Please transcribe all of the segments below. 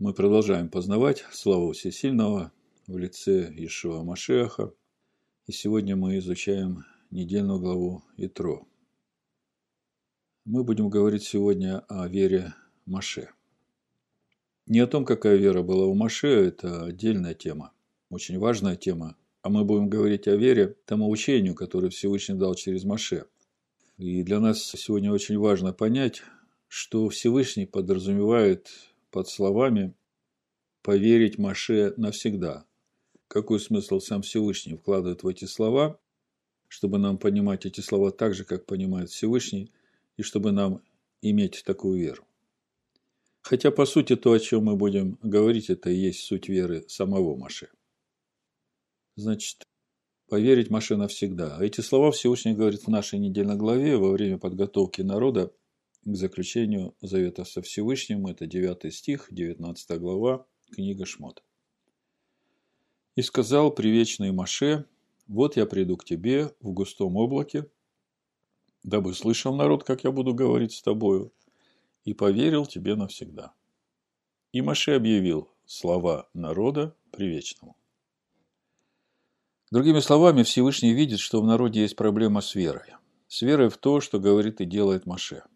Мы продолжаем познавать славу Всесильного в лице Ишуа Машеха. И сегодня мы изучаем недельную главу Итро. Мы будем говорить сегодня о вере Маше. Не о том, какая вера была у Маше, это отдельная тема, очень важная тема. А мы будем говорить о вере, тому учению, которое Всевышний дал через Маше. И для нас сегодня очень важно понять, что Всевышний подразумевает под словами «поверить Маше навсегда». Какой смысл сам Всевышний вкладывает в эти слова, чтобы нам понимать эти слова так же, как понимает Всевышний, и чтобы нам иметь такую веру. Хотя, по сути, то, о чем мы будем говорить, это и есть суть веры самого Маше. Значит, поверить Маше навсегда. Эти слова Всевышний говорит в нашей недельной главе во время подготовки народа к заключению завета со Всевышним. Это 9 стих, 19 глава, книга Шмот. «И сказал привечный Маше, вот я приду к тебе в густом облаке, дабы слышал народ, как я буду говорить с тобою, и поверил тебе навсегда». И Маше объявил слова народа привечному. Другими словами, Всевышний видит, что в народе есть проблема с верой. С верой в то, что говорит и делает Маше –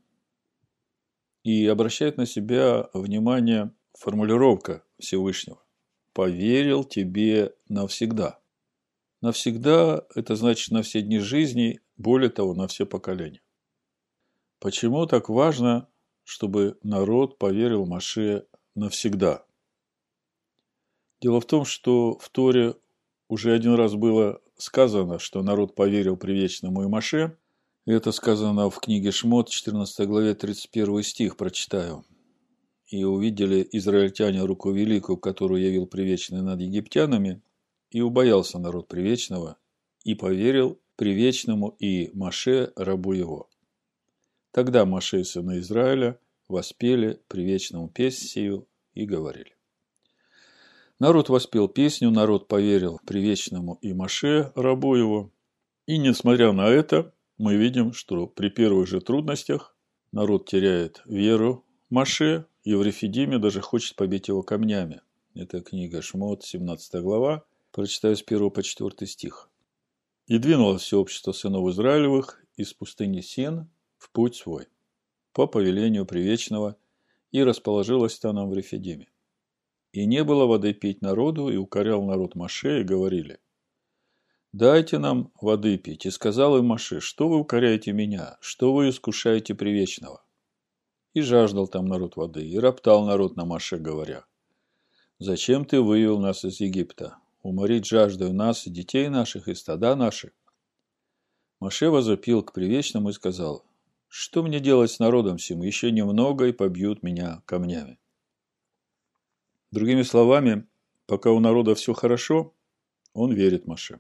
и обращает на себя внимание формулировка Всевышнего. «Поверил тебе навсегда». Навсегда – это значит на все дни жизни, более того, на все поколения. Почему так важно, чтобы народ поверил Маше навсегда? Дело в том, что в Торе уже один раз было сказано, что народ поверил привечному и Маше, это сказано в книге Шмот, 14 главе, 31 стих, прочитаю. «И увидели израильтяне руку великую, которую явил привечный над египтянами, и убоялся народ привечного, и поверил привечному и Маше, рабу его. Тогда Маше и сыны Израиля воспели привечному песнь сию и говорили. Народ воспел песню, народ поверил привечному и Маше, рабу его, и, несмотря на это, мы видим, что при первых же трудностях народ теряет веру Маше, Рефидиме даже хочет побить его камнями. Это книга Шмот, 17 глава, прочитаю с 1 по 4 стих. «И двинулось все общество сынов Израилевых из пустыни Син в путь свой, по повелению Привечного, и расположилось там в Рефидиме. И не было воды пить народу, и укорял народ Маше, и говорили, «Дайте нам воды пить». И сказал им Маше, «Что вы укоряете меня? Что вы искушаете Привечного?» И жаждал там народ воды, и роптал народ на Маше, говоря, «Зачем ты вывел нас из Египта? Уморить жаждою нас и детей наших, и стада наши?» Маше возопил к Привечному и сказал, «Что мне делать с народом сим? Еще немного, и побьют меня камнями». Другими словами, пока у народа все хорошо, он верит Маше.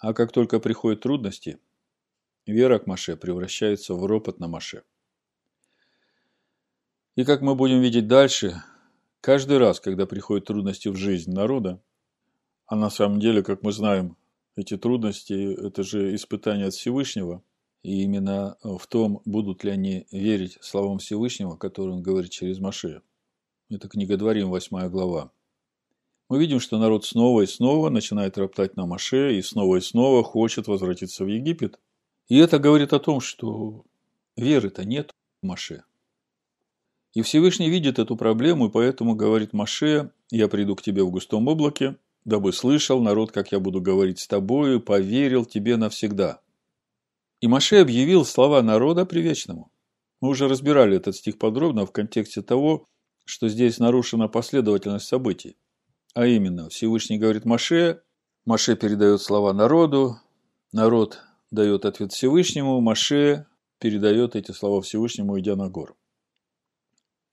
А как только приходят трудности, вера к Маше превращается в ропот на Маше. И как мы будем видеть дальше, каждый раз, когда приходят трудности в жизнь народа, а на самом деле, как мы знаем, эти трудности – это же испытания от Всевышнего, и именно в том, будут ли они верить словам Всевышнего, которые он говорит через Маше. Это книга Дворим, 8 глава мы видим, что народ снова и снова начинает роптать на Маше и снова и снова хочет возвратиться в Египет. И это говорит о том, что веры-то нет в Маше. И Всевышний видит эту проблему, и поэтому говорит Маше, я приду к тебе в густом облаке, дабы слышал народ, как я буду говорить с тобою, поверил тебе навсегда. И Маше объявил слова народа привечному. Мы уже разбирали этот стих подробно в контексте того, что здесь нарушена последовательность событий. А именно, Всевышний говорит Маше, Маше передает слова народу, народ дает ответ Всевышнему, Маше передает эти слова Всевышнему, идя на гору.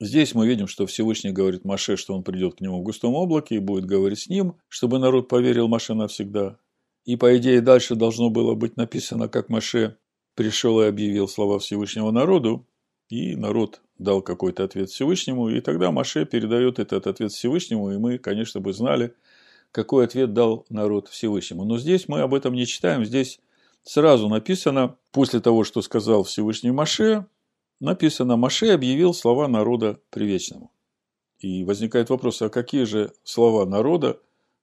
Здесь мы видим, что Всевышний говорит Маше, что он придет к нему в густом облаке и будет говорить с ним, чтобы народ поверил Маше навсегда. И по идее дальше должно было быть написано, как Маше пришел и объявил слова Всевышнего народу, и народ дал какой-то ответ Всевышнему, и тогда Маше передает этот ответ Всевышнему, и мы, конечно, бы знали, какой ответ дал народ Всевышнему. Но здесь мы об этом не читаем, здесь сразу написано, после того, что сказал Всевышний Маше, написано, Маше объявил слова народа привечному. И возникает вопрос, а какие же слова народа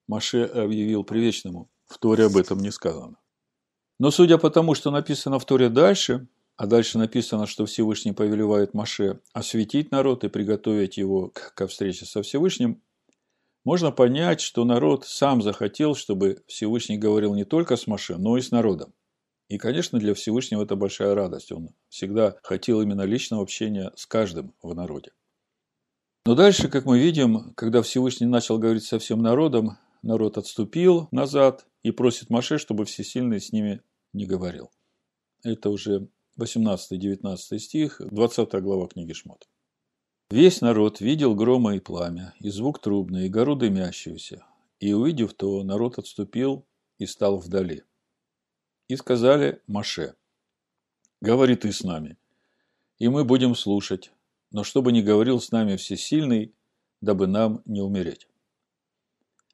Маше объявил привечному? В Торе об этом не сказано. Но судя по тому, что написано в Торе дальше, а дальше написано, что Всевышний повелевает Маше осветить народ и приготовить его к встрече со Всевышним, можно понять, что народ сам захотел, чтобы Всевышний говорил не только с Маше, но и с народом. И, конечно, для Всевышнего это большая радость. Он всегда хотел именно личного общения с каждым в народе. Но дальше, как мы видим, когда Всевышний начал говорить со всем народом, народ отступил назад и просит Маше, чтобы Всесильный с ними не говорил. Это уже 18-19 стих, 20 глава книги Шмот. Весь народ видел грома и пламя, и звук трубный, и гору дымящуюся. И увидев то, народ отступил и стал вдали. И сказали Маше, «Говори ты с нами, и мы будем слушать, но чтобы не говорил с нами всесильный, дабы нам не умереть».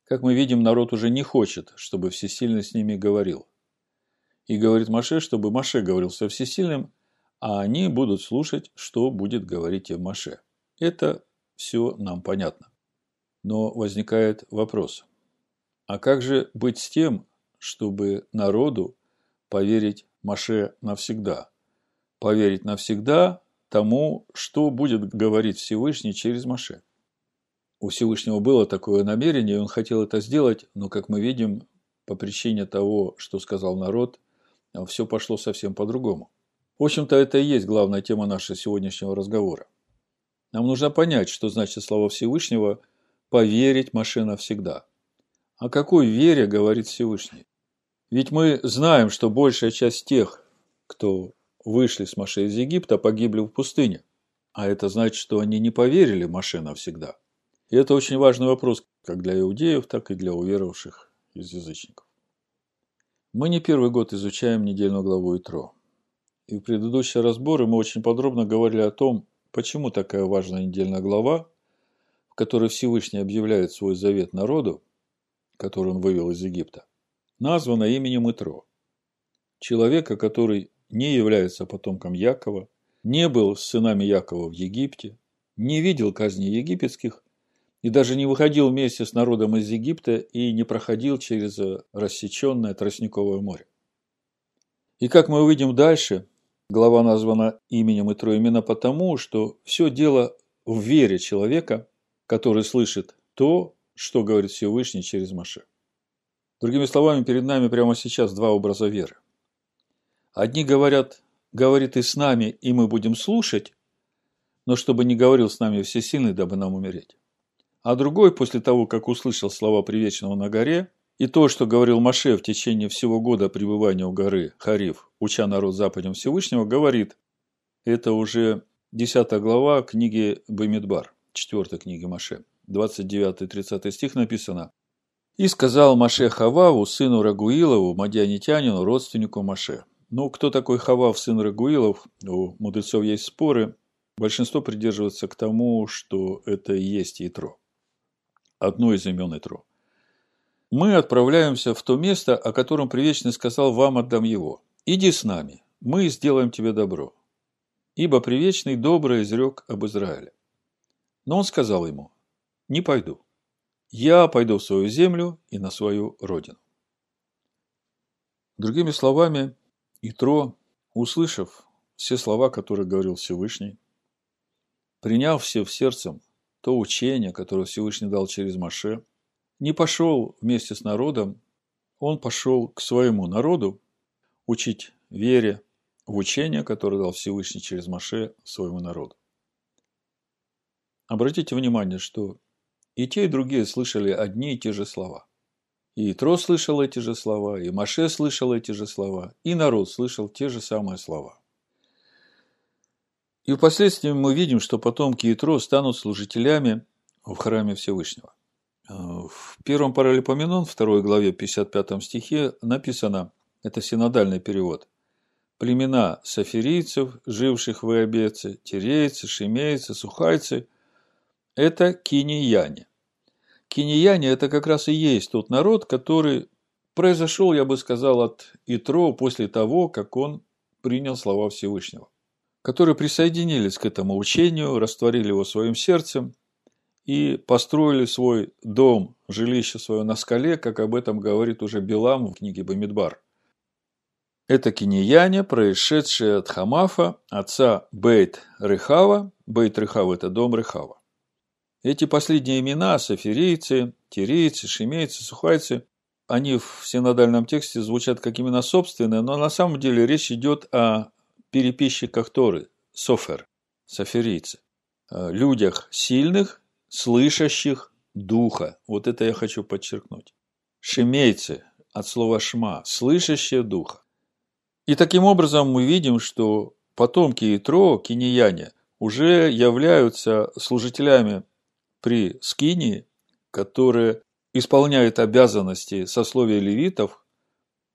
Как мы видим, народ уже не хочет, чтобы всесильный с ними говорил. И говорит Маше, чтобы Маше говорил со всесильным, а они будут слушать, что будет говорить им Маше. Это все нам понятно. Но возникает вопрос. А как же быть с тем, чтобы народу поверить Маше навсегда. Поверить навсегда тому, что будет говорить Всевышний через Маше. У Всевышнего было такое намерение, и он хотел это сделать, но, как мы видим, по причине того, что сказал народ, все пошло совсем по-другому. В общем-то, это и есть главная тема нашего сегодняшнего разговора. Нам нужно понять, что значит слова Всевышнего «поверить Маше навсегда». О какой вере говорит Всевышний? Ведь мы знаем, что большая часть тех, кто вышли с Маше из Египта, погибли в пустыне. А это значит, что они не поверили Маше навсегда. И это очень важный вопрос как для иудеев, так и для уверовавших из язычников. Мы не первый год изучаем недельную главу Итро. И в предыдущие разборы мы очень подробно говорили о том, почему такая важная недельная глава, в которой Всевышний объявляет свой завет народу, который он вывел из Египта, названа именем Итро. Человека, который не является потомком Якова, не был с сынами Якова в Египте, не видел казни египетских и даже не выходил вместе с народом из Египта и не проходил через рассеченное Тростниковое море. И как мы увидим дальше, глава названа именем Итро именно потому, что все дело в вере человека, который слышит то, что говорит Всевышний через Маше. Другими словами, перед нами прямо сейчас два образа веры. Одни говорят, говорит и с нами, и мы будем слушать, но чтобы не говорил с нами всесильный, дабы нам умереть. А другой, после того, как услышал слова Привечного на горе, и то, что говорил Маше в течение всего года пребывания у горы Хариф, уча народ западем Всевышнего, говорит, это уже 10 глава книги Бамидбар, 4 книги Маше, 29-30 стих написано, и сказал Маше Хававу, сыну Рагуилову, мадианитянину, родственнику Маше. Ну, кто такой Хавав, сын Рагуилов? У мудрецов есть споры. Большинство придерживается к тому, что это и есть Итро. Одно из имен Итро. Мы отправляемся в то место, о котором Привечный сказал, вам отдам его. Иди с нами, мы сделаем тебе добро. Ибо Привечный добрый изрек об Израиле. Но он сказал ему, не пойду я пойду в свою землю и на свою родину. Другими словами, Итро, услышав все слова, которые говорил Всевышний, приняв все в сердцем то учение, которое Всевышний дал через Маше, не пошел вместе с народом, он пошел к своему народу учить вере в учение, которое дал Всевышний через Маше своему народу. Обратите внимание, что и те, и другие слышали одни и те же слова. И Итро слышал эти же слова, и Маше слышал эти же слова, и народ слышал те же самые слова. И впоследствии мы видим, что потомки Итро станут служителями в храме Всевышнего. В первом паралипоменон, второй главе 55 стихе написано, это синодальный перевод, племена сафирийцев, живших в Иобеце, тирейцы, шимейцы, сухайцы – это кинияне. Кинияне – это как раз и есть тот народ, который произошел, я бы сказал, от Итро после того, как он принял слова Всевышнего, которые присоединились к этому учению, растворили его своим сердцем и построили свой дом, жилище свое на скале, как об этом говорит уже Билам в книге Бамидбар. Это кинияне, происшедшие от Хамафа, отца Бейт Рехава. Бейт Рехава – это дом Рехава. Эти последние имена, сафирийцы, тирийцы, шимейцы, сухайцы, они в синодальном тексте звучат как имена собственные, но на самом деле речь идет о переписчиках Торы, софер, сафирийцы, людях сильных, слышащих духа. Вот это я хочу подчеркнуть. Шемейцы, от слова шма, слышащие духа. И таким образом мы видим, что потомки Итро, кинияне, уже являются служителями при Скинии, которые исполняют обязанности сословия левитов,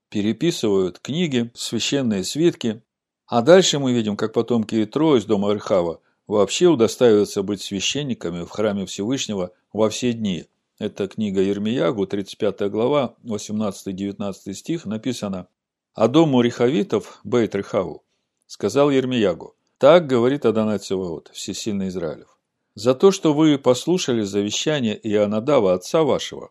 переписывают книги, священные свитки. А дальше мы видим, как потомки Итро из дома Архава вообще удостаиваются быть священниками в храме Всевышнего во все дни. Это книга Ермиягу, 35 глава, 18-19 стих, написано «А дому Рихавитов, Бейт Рихаву, сказал Ермиягу, так говорит Адонай Цеваот, всесильный Израилев за то, что вы послушали завещание Ионадава, отца вашего,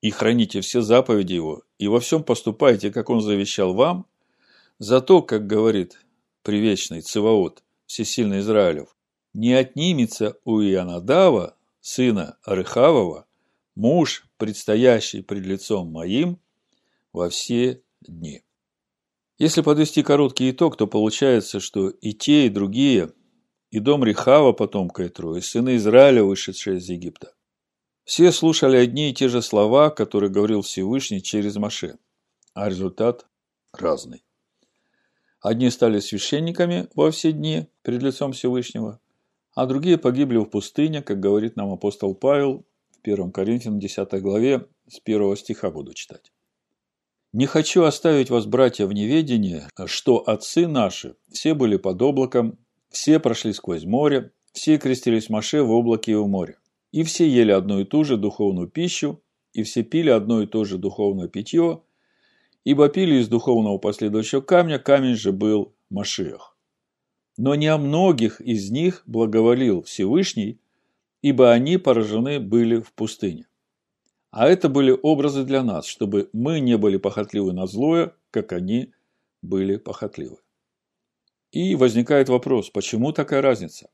и храните все заповеди его, и во всем поступаете, как он завещал вам, за то, как говорит привечный Циваот, всесильный Израилев, не отнимется у Ионадава, сына Арыхавова, муж, предстоящий пред лицом моим, во все дни. Если подвести короткий итог, то получается, что и те, и другие и дом Рихава, потомка Итро, и сыны Израиля, вышедшие из Египта. Все слушали одни и те же слова, которые говорил Всевышний через Маше, а результат разный. Одни стали священниками во все дни перед лицом Всевышнего, а другие погибли в пустыне, как говорит нам апостол Павел в 1 Коринфянам 10 главе, с 1 стиха буду читать. «Не хочу оставить вас, братья, в неведении, что отцы наши все были под облаком, все прошли сквозь море, все крестились Маше в облаке и в море. И все ели одну и ту же духовную пищу, и все пили одно и то же духовное питье, ибо пили из духовного последующего камня, камень же был Машиах. Но не о многих из них благоволил Всевышний, ибо они поражены были в пустыне. А это были образы для нас, чтобы мы не были похотливы на злое, как они были похотливы. И возникает вопрос, почему такая разница?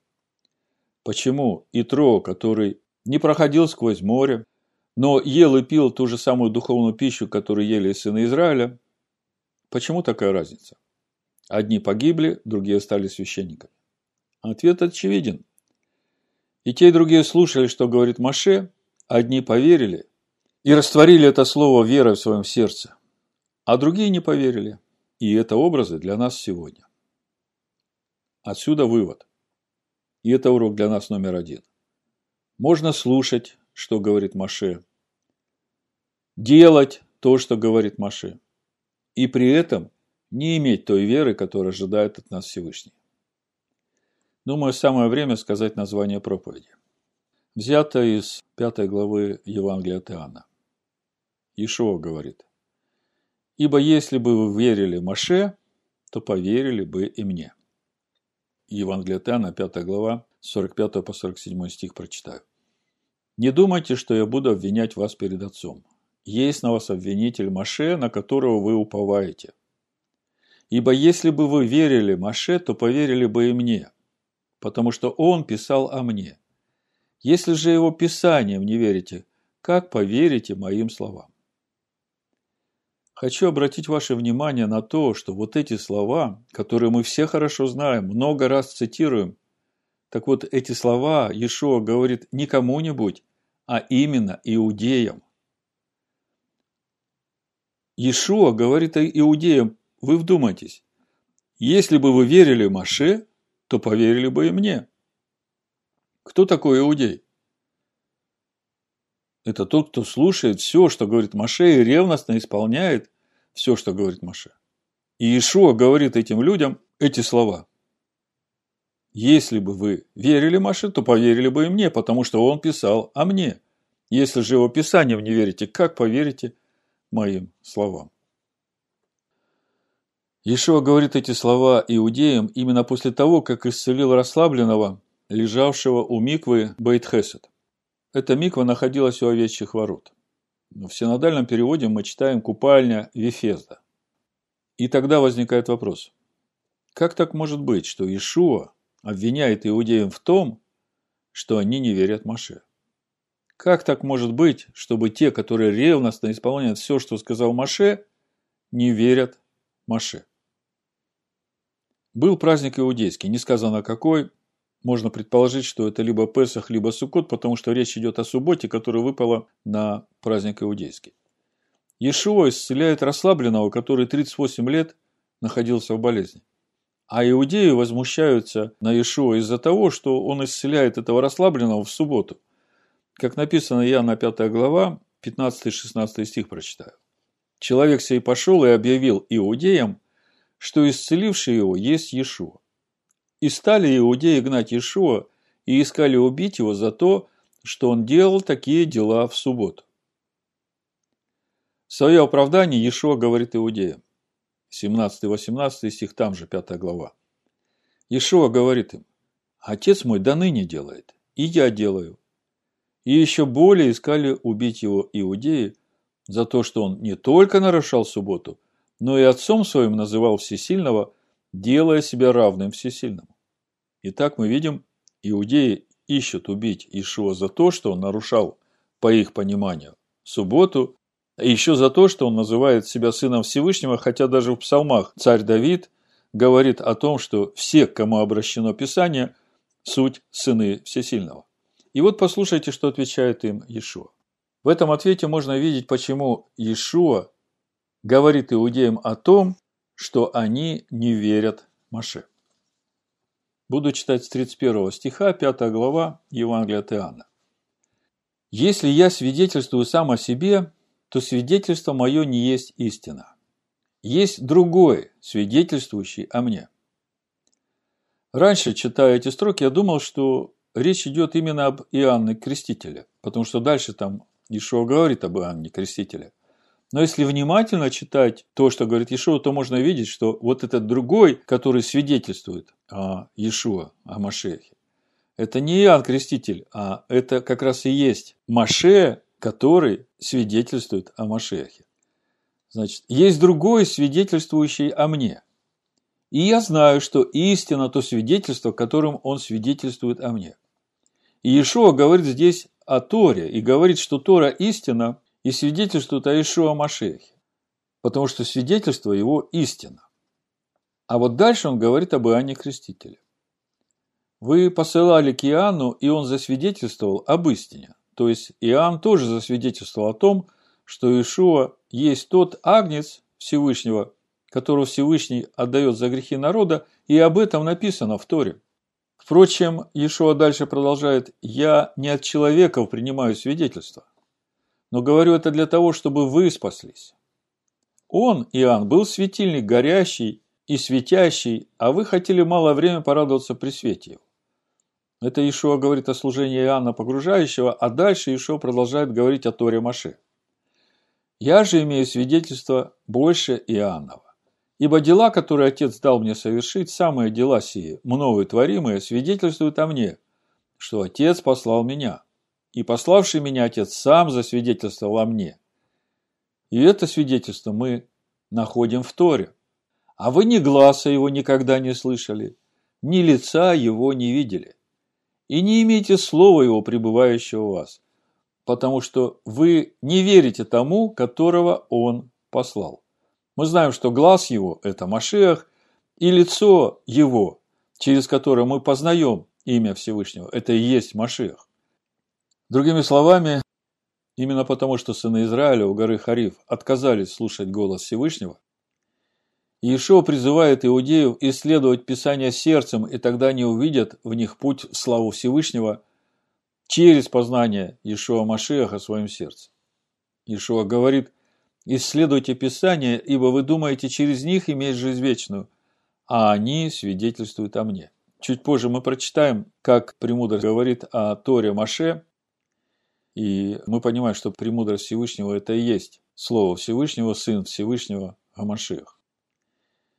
Почему Итро, который не проходил сквозь море, но ел и пил ту же самую духовную пищу, которую ели сыны Израиля, почему такая разница? Одни погибли, другие стали священниками. Ответ очевиден. И те, и другие слушали, что говорит Маше, одни поверили и растворили это слово верой в своем сердце, а другие не поверили. И это образы для нас сегодня. Отсюда вывод. И это урок для нас номер один. Можно слушать, что говорит Маше, делать то, что говорит Маше, и при этом не иметь той веры, которая ожидает от нас Всевышний. Думаю, самое время сказать название проповеди. Взято из пятой главы Евангелия от Иоанна. Ишуа говорит, «Ибо если бы вы верили Маше, то поверили бы и мне». Евангелие от Иоанна, 5 глава, 45 по 47 стих прочитаю. «Не думайте, что я буду обвинять вас перед Отцом. Есть на вас обвинитель Маше, на которого вы уповаете. Ибо если бы вы верили Маше, то поверили бы и мне, потому что он писал о мне. Если же его писанием не верите, как поверите моим словам? Хочу обратить ваше внимание на то, что вот эти слова, которые мы все хорошо знаем, много раз цитируем, так вот эти слова Иешуа говорит не кому-нибудь, а именно иудеям. Иешуа говорит иудеям, вы вдумайтесь, если бы вы верили Маше, то поверили бы и мне. Кто такой иудей? Это тот, кто слушает все, что говорит Маше, и ревностно исполняет все, что говорит Маше. И Иешуа говорит этим людям эти слова. Если бы вы верили Маше, то поверили бы и мне, потому что он писал о мне. Если же его писанием не верите, как поверите моим словам? Иешуа говорит эти слова иудеям именно после того, как исцелил расслабленного, лежавшего у миквы Бейт-Хесед. эта миква находилась у овечьих ворот. В синодальном переводе мы читаем «купальня Вифезда». И тогда возникает вопрос. Как так может быть, что Иешуа обвиняет иудеям в том, что они не верят Маше? Как так может быть, чтобы те, которые ревностно исполняют все, что сказал Маше, не верят Маше? Был праздник иудейский, не сказано какой, можно предположить, что это либо Песах, либо Суккот, потому что речь идет о субботе, которая выпала на праздник иудейский. Иешуа исцеляет расслабленного, который 38 лет находился в болезни. А иудеи возмущаются на Иешуа из-за того, что он исцеляет этого расслабленного в субботу. Как написано Иоанна 5 глава, 15-16 стих прочитаю. Человек сей пошел и объявил иудеям, что исцеливший его есть Иешуа. И стали иудеи гнать Иешуа и искали убить его за то, что он делал такие дела в субботу. В свое оправдание Иешуа говорит иудеям. 17-18 стих, там же 5 глава. Иешуа говорит им, «Отец мой до ныне делает, и я делаю». И еще более искали убить его иудеи за то, что он не только нарушал субботу, но и отцом своим называл всесильного делая себя равным всесильному. Итак, мы видим, иудеи ищут убить Ишуа за то, что он нарушал, по их пониманию, субботу, а еще за то, что он называет себя сыном Всевышнего, хотя даже в псалмах царь Давид говорит о том, что все, к кому обращено Писание, суть сыны Всесильного. И вот послушайте, что отвечает им Иешуа. В этом ответе можно видеть, почему Иешуа говорит иудеям о том, что они не верят Маше. Буду читать с 31 стиха, 5 глава Евангелия от Иоанна. «Если я свидетельствую сам о себе, то свидетельство мое не есть истина. Есть другой, свидетельствующий о мне». Раньше, читая эти строки, я думал, что речь идет именно об Иоанне Крестителе, потому что дальше там Ишуа говорит об Иоанне Крестителе. Но если внимательно читать то, что говорит Иешуа, то можно видеть, что вот этот другой, который свидетельствует о Иешуа, о Машехе, это не Иоанн Креститель, а это как раз и есть Маше, который свидетельствует о Машехе. Значит, есть другой, свидетельствующий о мне. И я знаю, что истина то свидетельство, которым он свидетельствует о мне. И Иешуа говорит здесь о Торе и говорит, что Тора истина, и свидетельствует о Ишуа Машехе, потому что свидетельство его истина. А вот дальше он говорит об Иоанне Крестителе. Вы посылали к Иоанну, и он засвидетельствовал об истине. То есть Иоанн тоже засвидетельствовал о том, что Ишуа есть тот агнец Всевышнего, которого Всевышний отдает за грехи народа, и об этом написано в Торе. Впрочем, Ишуа дальше продолжает, «Я не от человеков принимаю свидетельство, но говорю это для того, чтобы вы спаслись. Он, Иоанн, был светильник горящий и светящий, а вы хотели малое время порадоваться при свете его. Это Ишуа говорит о служении Иоанна Погружающего, а дальше Ишуа продолжает говорить о Торе Маше. «Я же имею свидетельство больше Иоаннова. Ибо дела, которые Отец дал мне совершить, самые дела сии, мною творимые, свидетельствуют о мне, что Отец послал меня и пославший меня Отец сам засвидетельствовал о мне. И это свидетельство мы находим в Торе. А вы ни глаза его никогда не слышали, ни лица его не видели. И не имейте слова его, пребывающего у вас, потому что вы не верите тому, которого он послал. Мы знаем, что глаз его – это Машех, и лицо его, через которое мы познаем имя Всевышнего, это и есть Машех. Другими словами, именно потому, что сыны Израиля у горы Хариф отказались слушать голос Всевышнего, Иешуа призывает иудеев исследовать Писание сердцем, и тогда они увидят в них путь в славу Всевышнего через познание Иешуа Машеха в своем сердце. Иешуа говорит, исследуйте Писание, ибо вы думаете через них иметь жизнь вечную, а они свидетельствуют о мне. Чуть позже мы прочитаем, как Премудр говорит о Торе Маше, и мы понимаем, что премудрость Всевышнего – это и есть Слово Всевышнего, Сын Всевышнего, Амашех.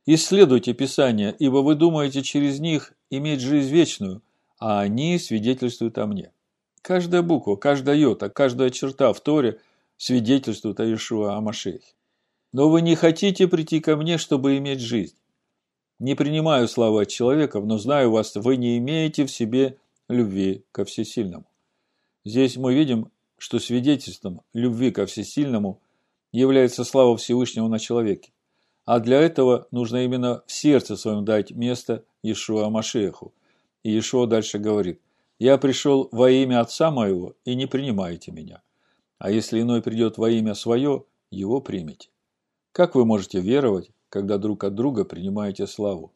Исследуйте Писание, ибо вы думаете через них иметь жизнь вечную, а они свидетельствуют о мне. Каждая буква, каждая йота, каждая черта в Торе свидетельствует о Иешуа Амашехе. Но вы не хотите прийти ко мне, чтобы иметь жизнь. Не принимаю славы от человека, но знаю вас, вы не имеете в себе любви ко всесильному. Здесь мы видим, что свидетельством любви ко всесильному является слава Всевышнего на человеке. А для этого нужно именно в сердце своем дать место Иешуа Машеху. И Иешуа дальше говорит, «Я пришел во имя Отца моего, и не принимаете меня. А если иной придет во имя свое, его примите». Как вы можете веровать, когда друг от друга принимаете славу?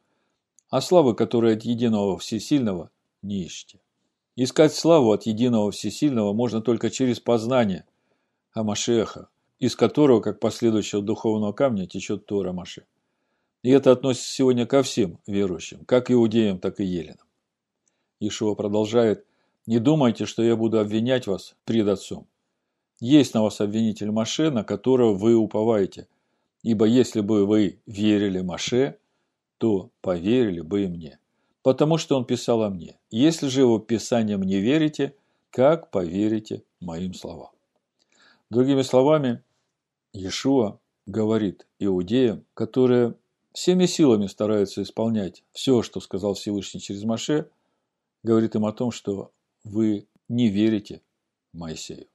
А славы, которая от единого всесильного, не ищите. Искать славу от единого всесильного можно только через познание Амашеха, из которого, как последующего духовного камня, течет Тора Маше. И это относится сегодня ко всем верующим, как иудеям, так и еленам. Ишуа продолжает, «Не думайте, что я буду обвинять вас пред Отцом. Есть на вас обвинитель Маше, на которого вы уповаете, Ибо если бы вы верили Маше, то поверили бы и мне, потому что он писал о мне. Если же его писанием не верите, как поверите моим словам? Другими словами, Иешуа говорит иудеям, которые всеми силами стараются исполнять все, что сказал Всевышний через Маше, говорит им о том, что вы не верите Моисею.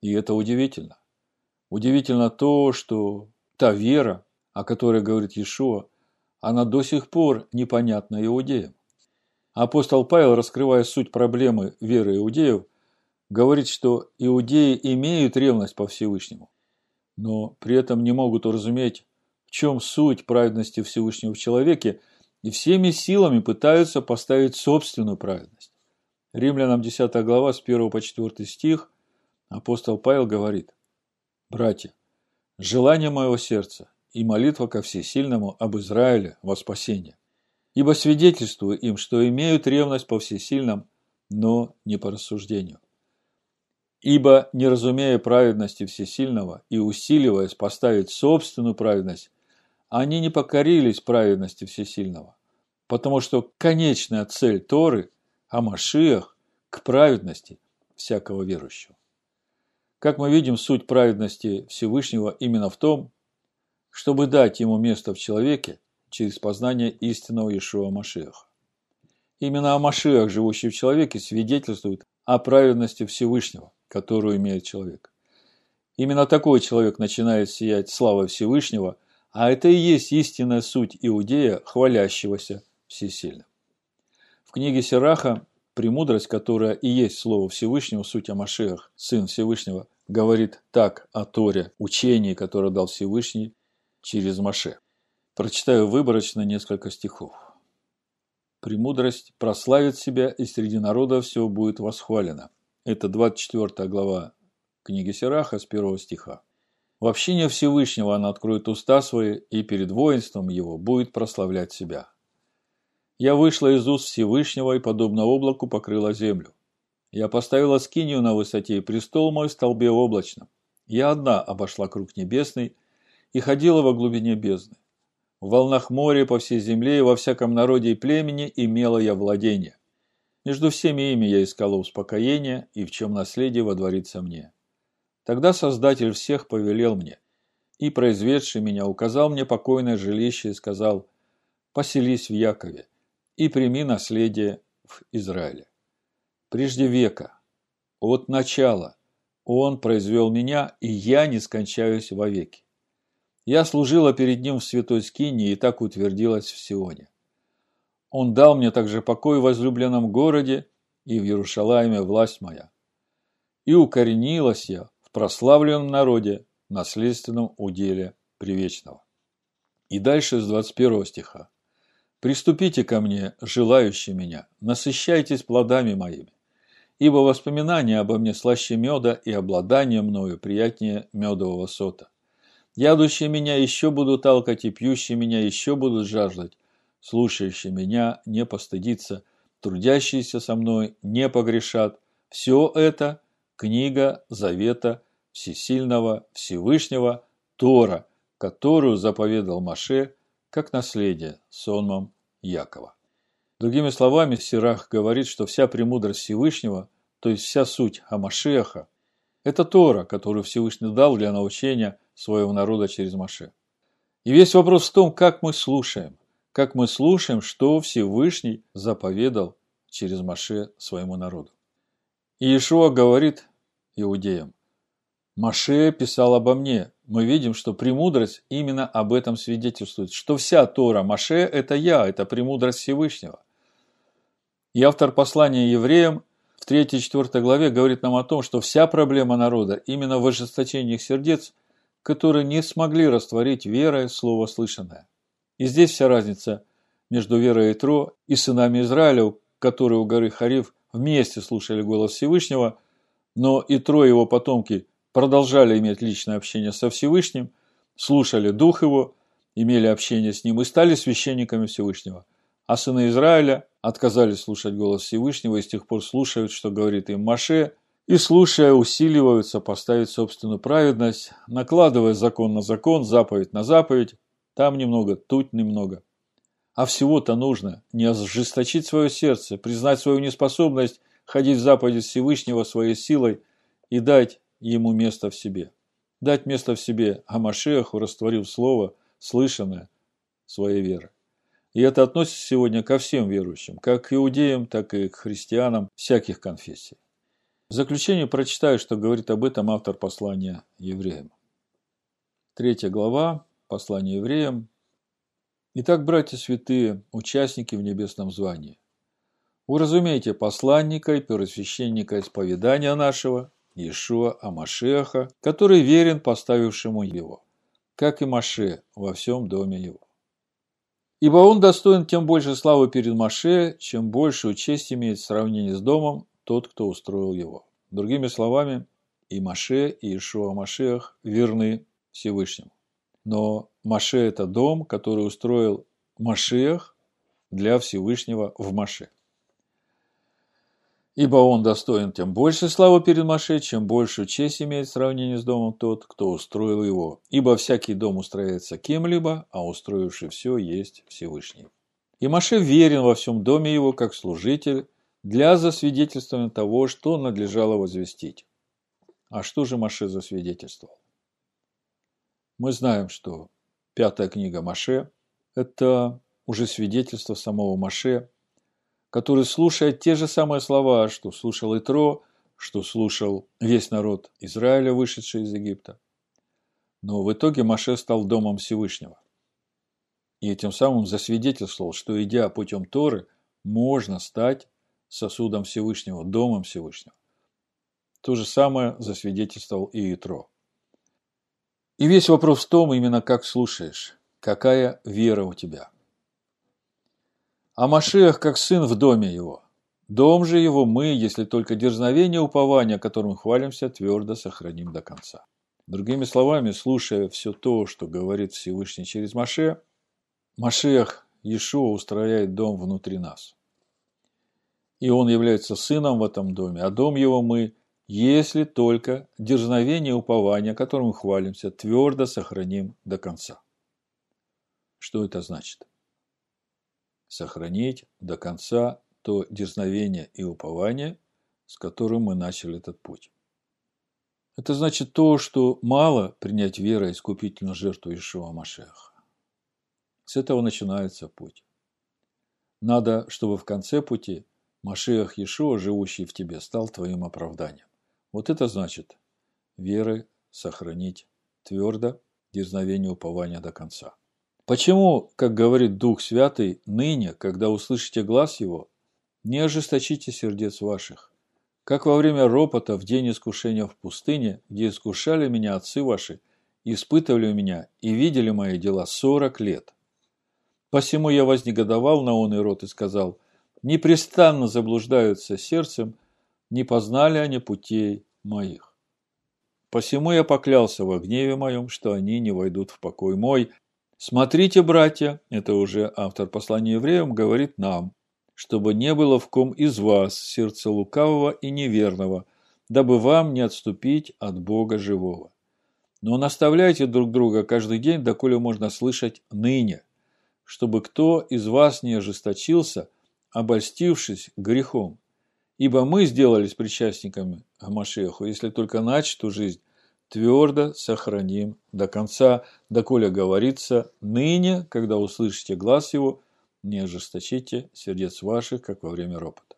И это удивительно. Удивительно то, что та вера, о которой говорит Иешуа, она до сих пор непонятна иудеям. Апостол Павел, раскрывая суть проблемы веры иудеев, говорит, что иудеи имеют ревность по Всевышнему, но при этом не могут уразуметь, в чем суть праведности Всевышнего в человеке, и всеми силами пытаются поставить собственную праведность. Римлянам 10 глава с 1 по 4 стих апостол Павел говорит, «Братья, желание моего сердца и молитва ко всесильному об Израиле во спасение. Ибо свидетельствую им, что имеют ревность по всесильным, но не по рассуждению. Ибо, не разумея праведности всесильного и усиливаясь поставить собственную праведность, они не покорились праведности всесильного, потому что конечная цель Торы о Машиях к праведности всякого верующего. Как мы видим, суть праведности Всевышнего именно в том, чтобы дать ему место в человеке через познание истинного Иешуа Машиаха. Именно о Машиах, живущий в человеке, свидетельствует о праведности Всевышнего, которую имеет человек. Именно такой человек начинает сиять славой Всевышнего, а это и есть истинная суть иудея, хвалящегося всесильным. В книге Сираха Премудрость, которая и есть Слово Всевышнего, суть о Машех, Сын Всевышнего, говорит так о Торе, учении, которое дал Всевышний через Маше. Прочитаю выборочно несколько стихов. «Премудрость прославит себя, и среди народа все будет восхвалено». Это 24 глава книги Сираха с 1 стиха. В общине Всевышнего она откроет уста свои, и перед воинством его будет прославлять себя. Я вышла из уст Всевышнего и, подобно облаку, покрыла землю. Я поставила скинию на высоте, и престол мой в столбе облачном. Я одна обошла круг небесный и ходила во глубине бездны. В волнах моря по всей земле и во всяком народе и племени имела я владение. Между всеми ими я искала успокоения, и в чем наследие водворится мне. Тогда Создатель всех повелел мне, и, произведший меня, указал мне покойное жилище и сказал, «Поселись в Якове, и прими наследие в Израиле. Прежде века, от начала, Он произвел меня, и я не скончаюсь вовеки. Я служила перед Ним в святой скине и так утвердилась в Сионе. Он дал мне также покой в возлюбленном городе и в Иерушалайме власть моя. И укоренилась я в прославленном народе, наследственном уделе привечного. И дальше с 21 стиха. Приступите ко мне, желающие меня, насыщайтесь плодами моими, ибо воспоминания обо мне слаще меда и обладание мною приятнее медового сота. Ядущие меня еще будут талкать, и пьющие меня еще будут жаждать, слушающие меня не постыдиться, трудящиеся со мной не погрешат. Все это – книга Завета Всесильного Всевышнего Тора, которую заповедал Маше – как наследие сонмом Якова. Другими словами, Сирах говорит, что вся премудрость Всевышнего то есть вся суть Амашеха, это Тора, которую Всевышний дал для научения своего народа через Маше. И весь вопрос в том, как мы слушаем, как мы слушаем, что Всевышний заповедал через Маше своему народу. И Иешуа говорит иудеям, Маше писал обо мне. Мы видим, что премудрость именно об этом свидетельствует, что вся Тора Маше – это я, это премудрость Всевышнего. И автор послания евреям в 3-4 главе говорит нам о том, что вся проблема народа именно в ожесточении их сердец, которые не смогли растворить верой слово слышанное. И здесь вся разница между верой Итро и сынами Израиля, которые у горы Хариф вместе слушали голос Всевышнего, но Итро и его потомки продолжали иметь личное общение со Всевышним, слушали Дух Его, имели общение с Ним и стали священниками Всевышнего. А сыны Израиля отказались слушать голос Всевышнего и с тех пор слушают, что говорит им Маше, и, слушая, усиливаются поставить собственную праведность, накладывая закон на закон, заповедь на заповедь, там немного, тут немного. А всего-то нужно не ожесточить свое сердце, признать свою неспособность ходить в заповеди Всевышнего своей силой и дать ему место в себе. Дать место в себе Амашеху, растворив слово, слышанное своей веры. И это относится сегодня ко всем верующим, как к иудеям, так и к христианам всяких конфессий. В заключение прочитаю, что говорит об этом автор послания евреям. Третья глава, послание евреям. Итак, братья святые, участники в небесном звании, уразумейте посланника и первосвященника исповедания нашего, Иешуа Амашеха, который верен поставившему его, как и Маше во всем доме его. Ибо он достоин тем больше славы перед Маше, чем большую честь имеет в сравнении с домом тот, кто устроил его. Другими словами, и Маше, и Ишуа Машех верны Всевышнему. Но Маше – это дом, который устроил Машех для Всевышнего в Маше. Ибо он достоин тем больше славы перед Маше, чем большую честь имеет в сравнении с домом тот, кто устроил его. Ибо всякий дом устрояется кем-либо, а устроивший все есть Всевышний. И Маше верен во всем доме его, как служитель, для засвидетельствования того, что надлежало возвестить. А что же Маше засвидетельствовал? Мы знаем, что пятая книга Маше – это уже свидетельство самого Маше – который слушает те же самые слова, что слушал Итро, что слушал весь народ Израиля, вышедший из Египта. Но в итоге Маше стал домом Всевышнего. И этим самым засвидетельствовал, что идя путем Торы, можно стать сосудом Всевышнего, домом Всевышнего. То же самое засвидетельствовал и Итро. И весь вопрос в том, именно как слушаешь, какая вера у тебя – а Машех как сын в доме его. Дом же его мы, если только дерзновение упования, которым хвалимся, твердо сохраним до конца. Другими словами, слушая все то, что говорит Всевышний через Маше, Машех Иешуа устрояет дом внутри нас. И он является сыном в этом доме, а дом его мы, если только дерзновение упования, которым хвалимся, твердо сохраним до конца. Что это значит? Сохранить до конца то дерзновение и упование, с которым мы начали этот путь. Это значит то, что мало принять верой искупительную жертву Ишуа Машеха. С этого начинается путь. Надо, чтобы в конце пути Машех Иешуа, живущий в тебе, стал твоим оправданием. Вот это значит веры сохранить твердо дерзновение упования до конца. Почему, как говорит Дух Святый, ныне, когда услышите глаз Его, не ожесточите сердец ваших, как во время ропота в день искушения в пустыне, где искушали меня отцы ваши, испытывали меня и видели мои дела сорок лет. Посему я вознегодовал на он и рот и сказал, непрестанно заблуждаются сердцем, не познали они путей моих. Посему я поклялся во гневе моем, что они не войдут в покой мой, Смотрите, братья, это уже автор послания евреям говорит нам, чтобы не было в ком из вас сердца лукавого и неверного, дабы вам не отступить от Бога живого. Но наставляйте друг друга каждый день, доколе можно слышать ныне, чтобы кто из вас не ожесточился, обольстившись грехом. Ибо мы сделались причастниками к Машеху, если только начатую жизнь твердо сохраним до конца, доколе говорится, ныне, когда услышите глаз его, не ожесточите сердец ваших, как во время ропота.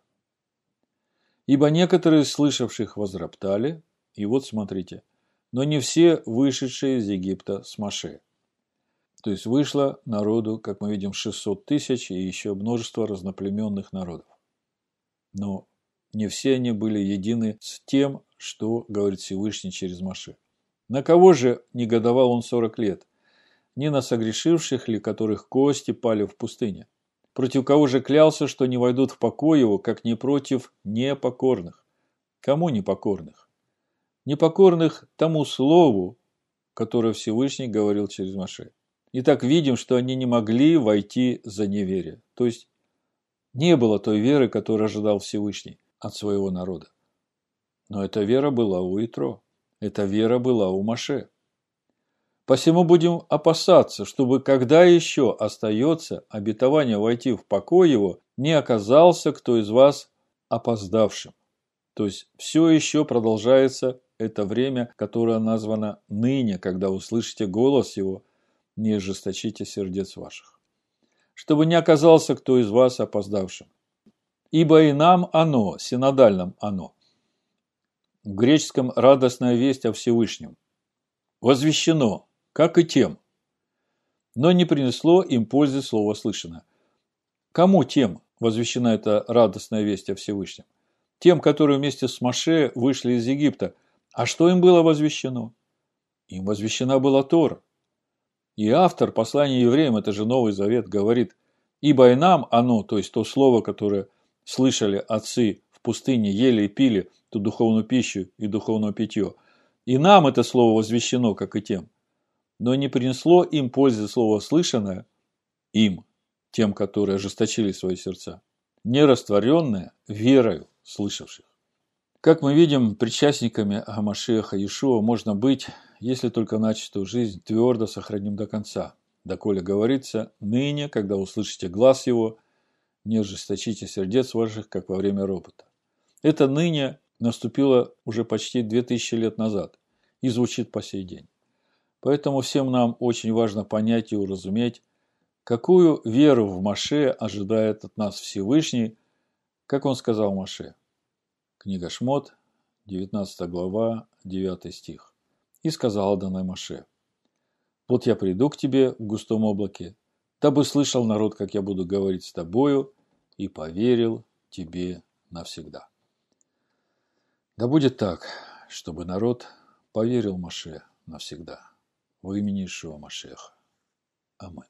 Ибо некоторые слышавших возроптали, и вот смотрите, но не все вышедшие из Египта с Маше. То есть вышло народу, как мы видим, 600 тысяч и еще множество разноплеменных народов. Но не все они были едины с тем, что говорит Всевышний через Маше. На кого же негодовал он сорок лет? Не на согрешивших ли, которых кости пали в пустыне? Против кого же клялся, что не войдут в покой его, как не против непокорных? Кому непокорных? Непокорных тому слову, которое Всевышний говорил через Маше. Итак, видим, что они не могли войти за неверие. То есть, не было той веры, которую ожидал Всевышний от своего народа. Но эта вера была у Итро. Эта вера была у Маше. Посему будем опасаться, чтобы когда еще остается обетование войти в покой его, не оказался кто из вас опоздавшим. То есть все еще продолжается это время, которое названо ныне, когда услышите голос его, не ожесточите сердец ваших. Чтобы не оказался кто из вас опоздавшим. Ибо и нам оно, синодальном оно. В греческом радостная весть о Всевышнем. Возвещено, как и тем. Но не принесло им пользы слово слышано. Кому тем возвещена эта радостная весть о Всевышнем? Тем, которые вместе с Маше вышли из Египта. А что им было возвещено? Им возвещена была Тора. И автор послания евреям, это же Новый Завет, говорит, «Ибо и нам оно, то есть то слово, которое слышали отцы в пустыне, ели и пили ту духовную пищу и духовное питье. И нам это слово возвещено, как и тем. Но не принесло им пользы слово слышанное, им, тем, которые ожесточили свои сердца, не растворенное верою слышавших. Как мы видим, причастниками Амашеха Иешуа можно быть, если только начатую жизнь твердо сохраним до конца. Доколе говорится, ныне, когда услышите глаз его, не ожесточите сердец ваших, как во время ропота. Это ныне наступило уже почти 2000 лет назад и звучит по сей день. Поэтому всем нам очень важно понять и уразуметь, какую веру в Маше ожидает от нас Всевышний, как он сказал Маше. Книга Шмот, 19 глава, 9 стих. И сказал Адонай Маше, «Вот я приду к тебе в густом облаке, дабы слышал народ, как я буду говорить с тобою, и поверил тебе навсегда. Да будет так, чтобы народ поверил Маше навсегда. Во имени Ишуа Машеха. Аминь.